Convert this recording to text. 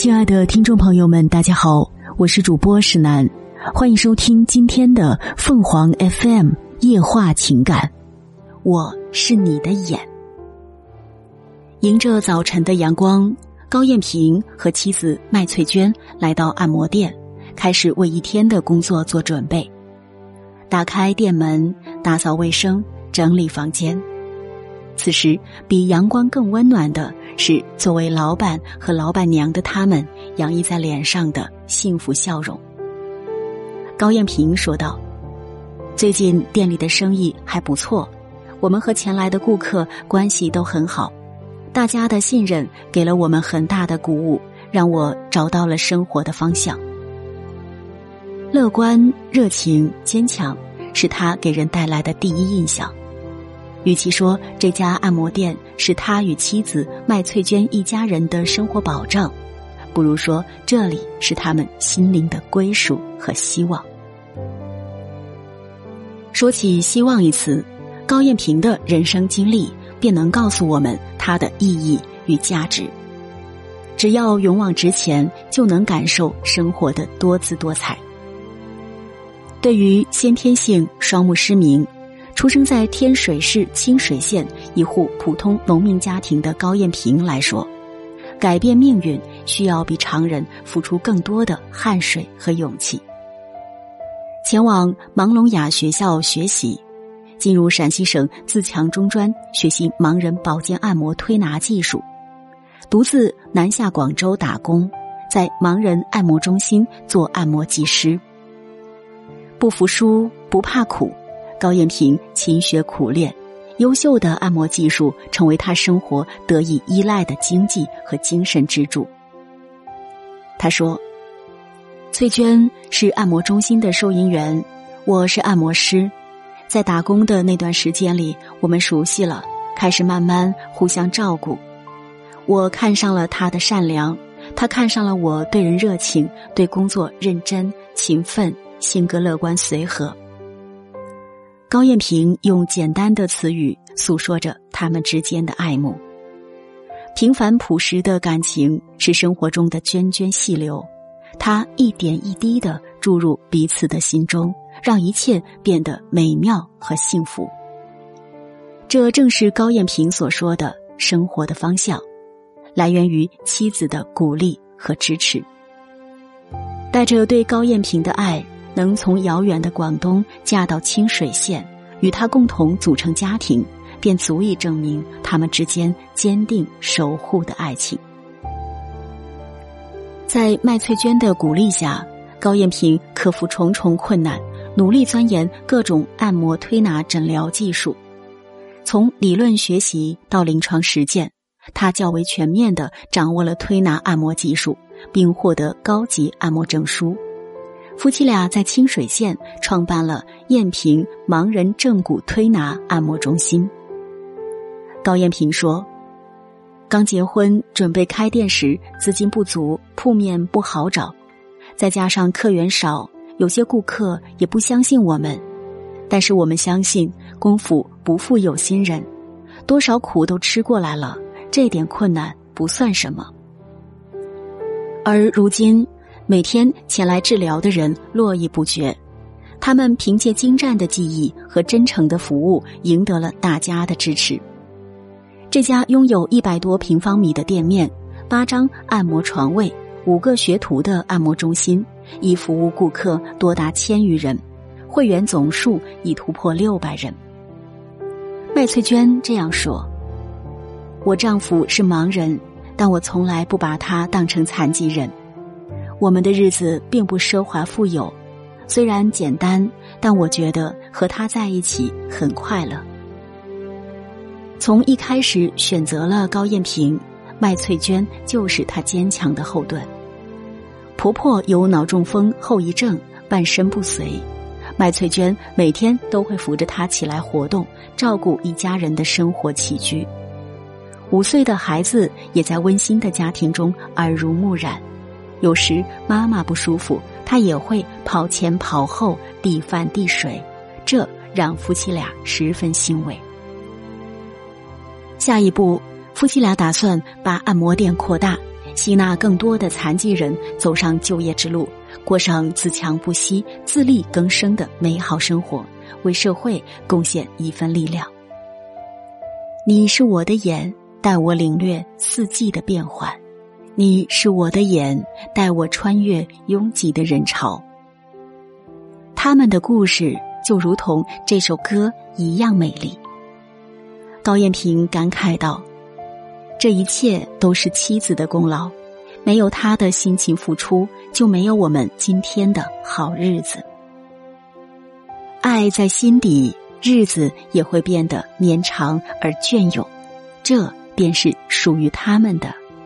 亲爱的听众朋友们，大家好，我是主播石楠，欢迎收听今天的凤凰 FM 夜话情感。我是你的眼，迎着早晨的阳光，高艳平和妻子麦翠娟来到按摩店，开始为一天的工作做准备。打开店门，打扫卫生，整理房间。此时，比阳光更温暖的是，作为老板和老板娘的他们洋溢在脸上的幸福笑容。高艳平说道：“最近店里的生意还不错，我们和前来的顾客关系都很好，大家的信任给了我们很大的鼓舞，让我找到了生活的方向。乐观、热情、坚强，是他给人带来的第一印象。”与其说这家按摩店是他与妻子麦翠娟一家人的生活保障，不如说这里是他们心灵的归属和希望。说起“希望”一词，高艳平的人生经历便能告诉我们它的意义与价值。只要勇往直前，就能感受生活的多姿多彩。对于先天性双目失明。出生在天水市清水县一户普通农民家庭的高艳平来说，改变命运需要比常人付出更多的汗水和勇气。前往盲聋哑学校学习，进入陕西省自强中专学习盲人保健按摩推拿技术，独自南下广州打工，在盲人按摩中心做按摩技师。不服输，不怕苦。高艳平勤学苦练，优秀的按摩技术成为他生活得以依赖的经济和精神支柱。他说：“翠娟是按摩中心的收银员，我是按摩师，在打工的那段时间里，我们熟悉了，开始慢慢互相照顾。我看上了她的善良，他看上了我对人热情，对工作认真勤奋，性格乐观随和。”高艳平用简单的词语诉说着他们之间的爱慕。平凡朴实的感情是生活中的涓涓细流，它一点一滴的注入彼此的心中，让一切变得美妙和幸福。这正是高艳平所说的生活的方向，来源于妻子的鼓励和支持。带着对高艳平的爱。能从遥远的广东嫁到清水县，与他共同组成家庭，便足以证明他们之间坚定守护的爱情。在麦翠娟的鼓励下，高艳萍克服重重困难，努力钻研各种按摩推拿诊疗技术。从理论学习到临床实践，他较为全面的掌握了推拿按摩技术，并获得高级按摩证书。夫妻俩在清水县创办了燕平盲人正骨推拿按摩中心。高艳平说：“刚结婚准备开店时，资金不足，铺面不好找，再加上客源少，有些顾客也不相信我们。但是我们相信功夫不负有心人，多少苦都吃过来了，这点困难不算什么。而如今。”每天前来治疗的人络绎不绝，他们凭借精湛的技艺和真诚的服务，赢得了大家的支持。这家拥有一百多平方米的店面、八张按摩床位、五个学徒的按摩中心，已服务顾客多达千余人，会员总数已突破六百人。麦翠娟这样说：“我丈夫是盲人，但我从来不把他当成残疾人。”我们的日子并不奢华富有，虽然简单，但我觉得和他在一起很快乐。从一开始选择了高艳平，麦翠娟就是她坚强的后盾。婆婆有脑中风后遗症，半身不遂，麦翠娟每天都会扶着她起来活动，照顾一家人的生活起居。五岁的孩子也在温馨的家庭中耳濡目染。有时妈妈不舒服，他也会跑前跑后递饭递水，这让夫妻俩十分欣慰。下一步，夫妻俩打算把按摩店扩大，吸纳更多的残疾人走上就业之路，过上自强不息、自力更生的美好生活，为社会贡献一份力量。你是我的眼，带我领略四季的变换；你是我的眼，带我穿越拥挤的人潮。他们的故事就如同这首歌一样美丽。高艳萍感慨道：“这一切都是妻子的功劳，没有她的辛勤付出，就没有我们今天的好日子。爱在心底，日子也会变得绵长而隽永，这便是属于他们的